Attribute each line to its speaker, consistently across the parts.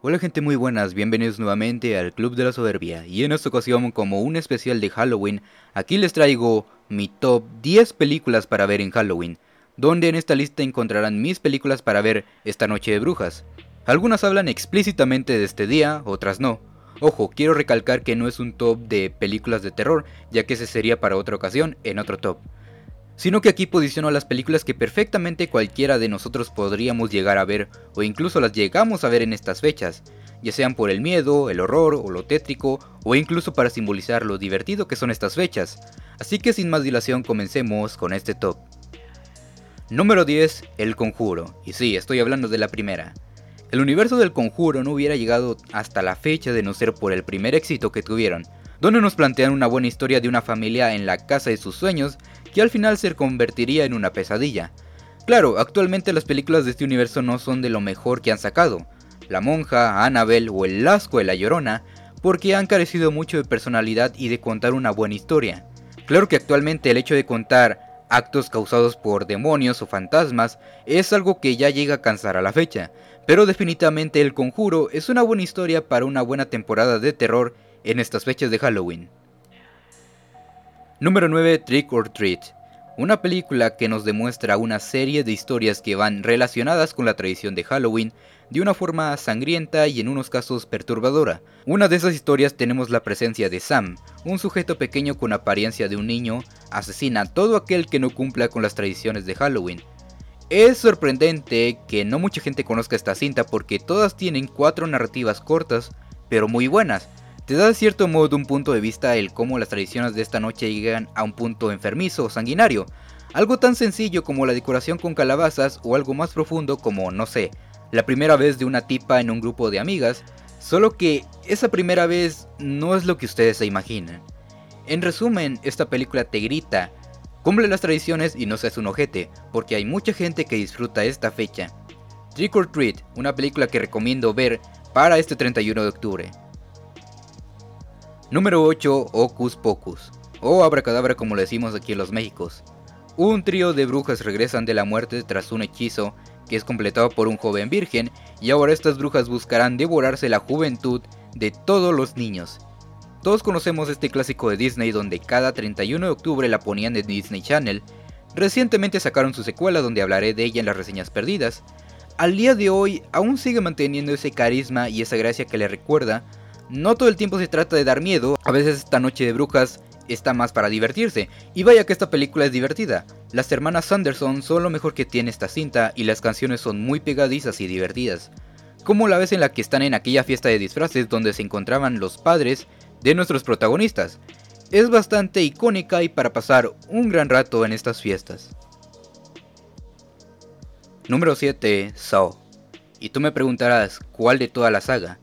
Speaker 1: Hola gente muy buenas, bienvenidos nuevamente al Club de la Soberbia y en esta ocasión como un especial de Halloween, aquí les traigo mi top 10 películas para ver en Halloween, donde en esta lista encontrarán mis películas para ver esta noche de brujas. Algunas hablan explícitamente de este día, otras no. Ojo, quiero recalcar que no es un top de películas de terror, ya que ese sería para otra ocasión en otro top sino que aquí posiciono las películas que perfectamente cualquiera de nosotros podríamos llegar a ver o incluso las llegamos a ver en estas fechas, ya sean por el miedo, el horror o lo tétrico o incluso para simbolizar lo divertido que son estas fechas. Así que sin más dilación comencemos con este top. Número 10. El Conjuro. Y sí, estoy hablando de la primera. El universo del Conjuro no hubiera llegado hasta la fecha de no ser por el primer éxito que tuvieron, donde nos plantean una buena historia de una familia en la casa de sus sueños que al final se convertiría en una pesadilla. Claro, actualmente las películas de este universo no son de lo mejor que han sacado. La monja, Annabelle o el Lasco de la Llorona, porque han carecido mucho de personalidad y de contar una buena historia. Claro que actualmente el hecho de contar actos causados por demonios o fantasmas es algo que ya llega a cansar a la fecha, pero definitivamente El Conjuro es una buena historia para una buena temporada de terror en estas fechas de Halloween. Número 9. Trick or Treat. Una película que nos demuestra una serie de historias que van relacionadas con la tradición de Halloween de una forma sangrienta y en unos casos perturbadora. Una de esas historias tenemos la presencia de Sam, un sujeto pequeño con apariencia de un niño, asesina a todo aquel que no cumpla con las tradiciones de Halloween. Es sorprendente que no mucha gente conozca esta cinta porque todas tienen cuatro narrativas cortas, pero muy buenas, te da de cierto modo un punto de vista el cómo las tradiciones de esta noche llegan a un punto enfermizo o sanguinario. Algo tan sencillo como la decoración con calabazas o algo más profundo como, no sé, la primera vez de una tipa en un grupo de amigas, solo que esa primera vez no es lo que ustedes se imaginan. En resumen, esta película te grita, cumple las tradiciones y no seas un ojete, porque hay mucha gente que disfruta esta fecha. Trick or Treat, una película que recomiendo ver para este 31 de octubre. Número 8. Ocus Pocus, o Abracadabra como le decimos aquí en los Méxicos. Un trío de brujas regresan de la muerte tras un hechizo que es completado por un joven virgen y ahora estas brujas buscarán devorarse la juventud de todos los niños. Todos conocemos este clásico de Disney donde cada 31 de octubre la ponían en Disney Channel. Recientemente sacaron su secuela donde hablaré de ella en las reseñas perdidas. Al día de hoy aún sigue manteniendo ese carisma y esa gracia que le recuerda no todo el tiempo se trata de dar miedo, a veces esta noche de brujas está más para divertirse, y vaya que esta película es divertida. Las hermanas Sanderson son lo mejor que tiene esta cinta y las canciones son muy pegadizas y divertidas. Como la vez en la que están en aquella fiesta de disfraces donde se encontraban los padres de nuestros protagonistas. Es bastante icónica y para pasar un gran rato en estas fiestas. Número 7. Saw. Y tú me preguntarás, ¿cuál de toda la saga?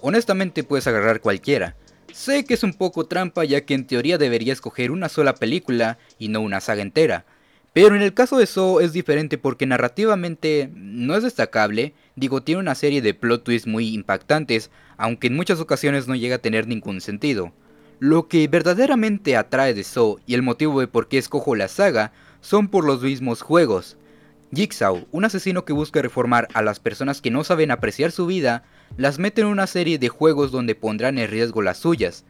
Speaker 1: Honestamente puedes agarrar cualquiera. Sé que es un poco trampa ya que en teoría debería escoger una sola película y no una saga entera. Pero en el caso de Saw es diferente porque narrativamente no es destacable, digo tiene una serie de plot twists muy impactantes, aunque en muchas ocasiones no llega a tener ningún sentido. Lo que verdaderamente atrae de Saw y el motivo de por qué escojo la saga son por los mismos juegos. Jigsaw, un asesino que busca reformar a las personas que no saben apreciar su vida, las mete en una serie de juegos donde pondrán en riesgo las suyas.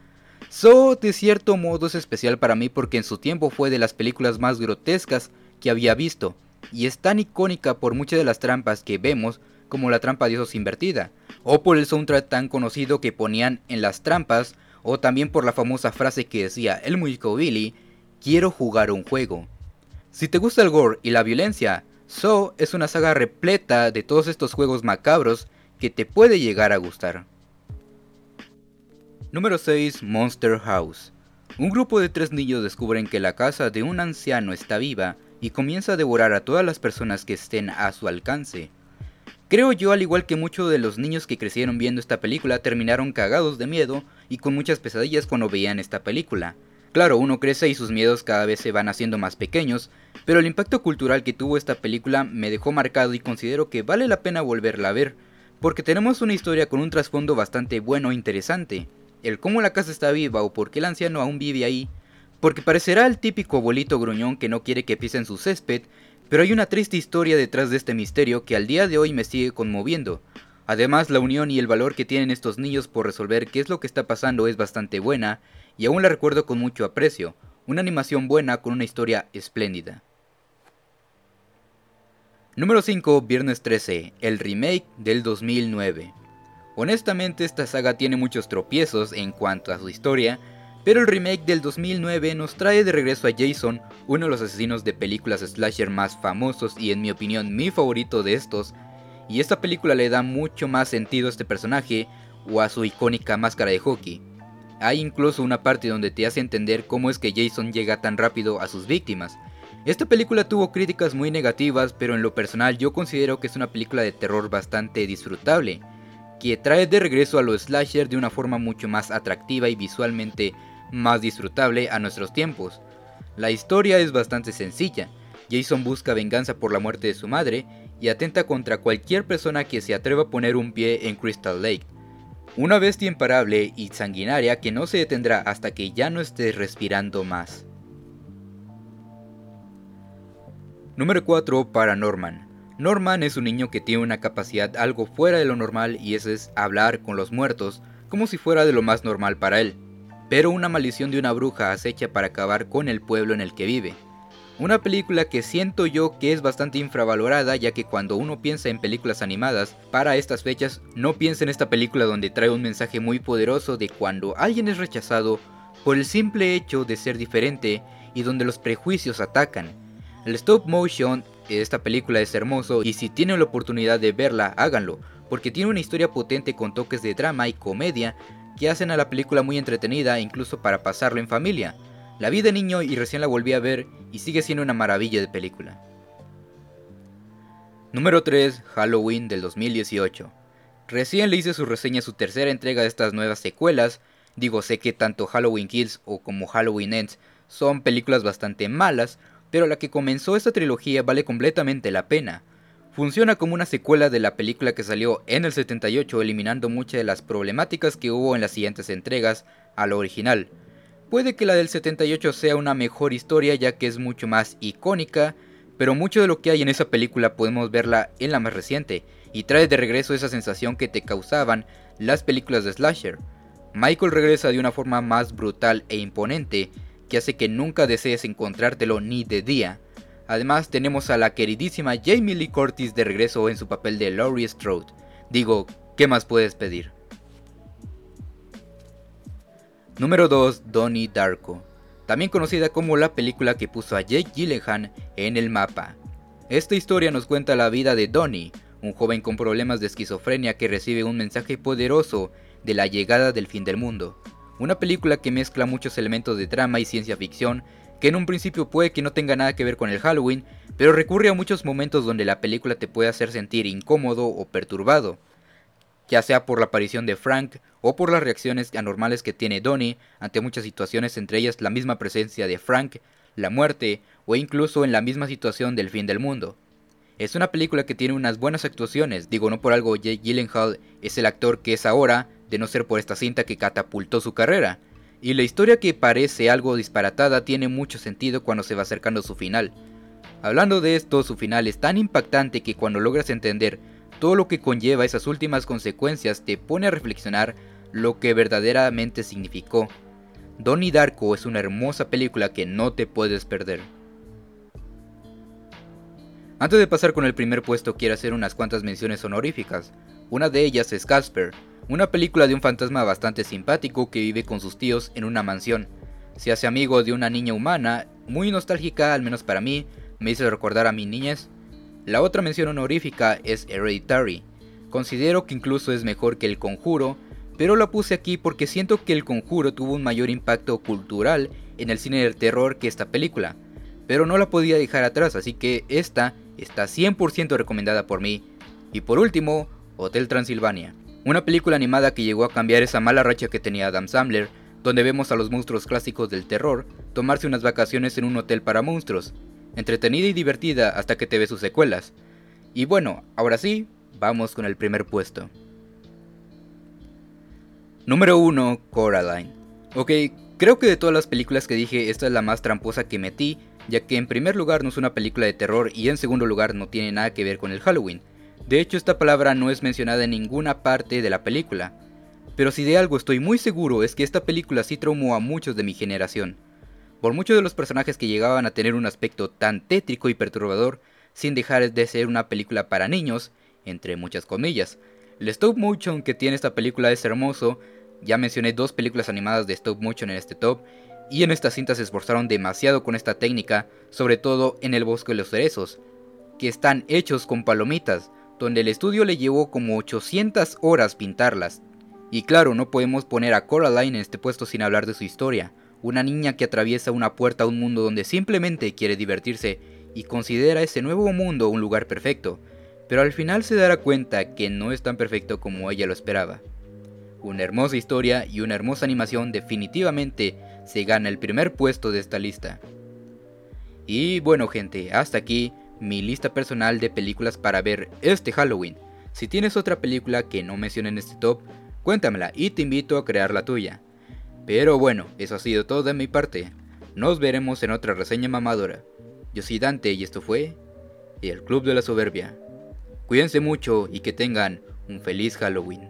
Speaker 1: So, de cierto modo es especial para mí porque en su tiempo fue de las películas más grotescas que había visto, y es tan icónica por muchas de las trampas que vemos como la trampa de osos invertida, o por el soundtrack tan conocido que ponían en las trampas, o también por la famosa frase que decía el músico Billy, quiero jugar un juego. Si te gusta el gore y la violencia, So es una saga repleta de todos estos juegos macabros que te puede llegar a gustar. Número 6. Monster House. Un grupo de tres niños descubren que la casa de un anciano está viva y comienza a devorar a todas las personas que estén a su alcance. Creo yo, al igual que muchos de los niños que crecieron viendo esta película, terminaron cagados de miedo y con muchas pesadillas cuando veían esta película. Claro, uno crece y sus miedos cada vez se van haciendo más pequeños, pero el impacto cultural que tuvo esta película me dejó marcado y considero que vale la pena volverla a ver, porque tenemos una historia con un trasfondo bastante bueno e interesante. El cómo la casa está viva o por qué el anciano aún vive ahí, porque parecerá el típico abuelito gruñón que no quiere que pisen su césped, pero hay una triste historia detrás de este misterio que al día de hoy me sigue conmoviendo. Además, la unión y el valor que tienen estos niños por resolver qué es lo que está pasando es bastante buena, y aún la recuerdo con mucho aprecio, una animación buena con una historia espléndida. Número 5, Viernes 13, el remake del 2009. Honestamente esta saga tiene muchos tropiezos en cuanto a su historia, pero el remake del 2009 nos trae de regreso a Jason, uno de los asesinos de películas slasher más famosos y en mi opinión mi favorito de estos, y esta película le da mucho más sentido a este personaje o a su icónica máscara de hockey. Hay incluso una parte donde te hace entender cómo es que Jason llega tan rápido a sus víctimas, esta película tuvo críticas muy negativas, pero en lo personal yo considero que es una película de terror bastante disfrutable, que trae de regreso a los slasher de una forma mucho más atractiva y visualmente más disfrutable a nuestros tiempos. La historia es bastante sencilla. Jason busca venganza por la muerte de su madre y atenta contra cualquier persona que se atreva a poner un pie en Crystal Lake. Una bestia imparable y sanguinaria que no se detendrá hasta que ya no esté respirando más. Número 4 para Norman. Norman es un niño que tiene una capacidad algo fuera de lo normal y eso es hablar con los muertos como si fuera de lo más normal para él. Pero una maldición de una bruja acecha para acabar con el pueblo en el que vive. Una película que siento yo que es bastante infravalorada ya que cuando uno piensa en películas animadas para estas fechas no piensa en esta película donde trae un mensaje muy poderoso de cuando alguien es rechazado por el simple hecho de ser diferente y donde los prejuicios atacan el stop motion de esta película es hermoso y si tienen la oportunidad de verla, háganlo, porque tiene una historia potente con toques de drama y comedia que hacen a la película muy entretenida incluso para pasarlo en familia. La vi de niño y recién la volví a ver y sigue siendo una maravilla de película. Número 3, Halloween del 2018. Recién le hice su reseña a su tercera entrega de estas nuevas secuelas. Digo, sé que tanto Halloween Kills o como Halloween Ends son películas bastante malas, pero la que comenzó esta trilogía vale completamente la pena. Funciona como una secuela de la película que salió en el 78 eliminando muchas de las problemáticas que hubo en las siguientes entregas a lo original. Puede que la del 78 sea una mejor historia ya que es mucho más icónica, pero mucho de lo que hay en esa película podemos verla en la más reciente, y trae de regreso esa sensación que te causaban las películas de slasher. Michael regresa de una forma más brutal e imponente, que hace que nunca desees encontrártelo ni de día. Además tenemos a la queridísima Jamie Lee Curtis de regreso en su papel de Laurie Strode. Digo, ¿qué más puedes pedir? Número 2. Donnie Darko. También conocida como la película que puso a Jake Gyllenhaal en el mapa. Esta historia nos cuenta la vida de Donnie, un joven con problemas de esquizofrenia que recibe un mensaje poderoso de la llegada del fin del mundo. Una película que mezcla muchos elementos de drama y ciencia ficción, que en un principio puede que no tenga nada que ver con el Halloween, pero recurre a muchos momentos donde la película te puede hacer sentir incómodo o perturbado, ya sea por la aparición de Frank o por las reacciones anormales que tiene Donnie ante muchas situaciones, entre ellas la misma presencia de Frank, la muerte o incluso en la misma situación del fin del mundo. Es una película que tiene unas buenas actuaciones, digo no por algo Jake Gyllenhaal es el actor que es ahora, de no ser por esta cinta que catapultó su carrera. Y la historia que parece algo disparatada tiene mucho sentido cuando se va acercando a su final. Hablando de esto, su final es tan impactante que cuando logras entender todo lo que conlleva esas últimas consecuencias te pone a reflexionar lo que verdaderamente significó. Donnie Darko es una hermosa película que no te puedes perder. Antes de pasar con el primer puesto quiero hacer unas cuantas menciones honoríficas. Una de ellas es Casper, una película de un fantasma bastante simpático que vive con sus tíos en una mansión. Se hace amigo de una niña humana, muy nostálgica al menos para mí, me hizo recordar a mi niñez. La otra mención honorífica es Hereditary. Considero que incluso es mejor que El Conjuro, pero la puse aquí porque siento que El Conjuro tuvo un mayor impacto cultural en el cine del terror que esta película. Pero no la podía dejar atrás, así que esta está 100% recomendada por mí. Y por último, Hotel Transilvania. Una película animada que llegó a cambiar esa mala racha que tenía Adam Sandler, donde vemos a los monstruos clásicos del terror tomarse unas vacaciones en un hotel para monstruos, entretenida y divertida hasta que te ve sus secuelas. Y bueno, ahora sí, vamos con el primer puesto. Número 1, Coraline. Ok, creo que de todas las películas que dije, esta es la más tramposa que metí, ya que en primer lugar no es una película de terror y en segundo lugar no tiene nada que ver con el Halloween. De hecho, esta palabra no es mencionada en ninguna parte de la película. Pero si de algo estoy muy seguro es que esta película sí traumó a muchos de mi generación. Por muchos de los personajes que llegaban a tener un aspecto tan tétrico y perturbador, sin dejar de ser una película para niños, entre muchas comillas. El stop motion que tiene esta película es hermoso, ya mencioné dos películas animadas de stop motion en este top, y en esta cinta se esforzaron demasiado con esta técnica, sobre todo en el bosque de los cerezos, que están hechos con palomitas, donde el estudio le llevó como 800 horas pintarlas. Y claro, no podemos poner a Coraline en este puesto sin hablar de su historia, una niña que atraviesa una puerta a un mundo donde simplemente quiere divertirse y considera ese nuevo mundo un lugar perfecto, pero al final se dará cuenta que no es tan perfecto como ella lo esperaba. Una hermosa historia y una hermosa animación definitivamente se gana el primer puesto de esta lista. Y bueno gente, hasta aquí mi lista personal de películas para ver este Halloween. Si tienes otra película que no mencioné en este top, cuéntamela y te invito a crear la tuya. Pero bueno, eso ha sido todo de mi parte. Nos veremos en otra reseña mamadora. Yo soy Dante y esto fue El Club de la Soberbia. Cuídense mucho y que tengan un feliz Halloween.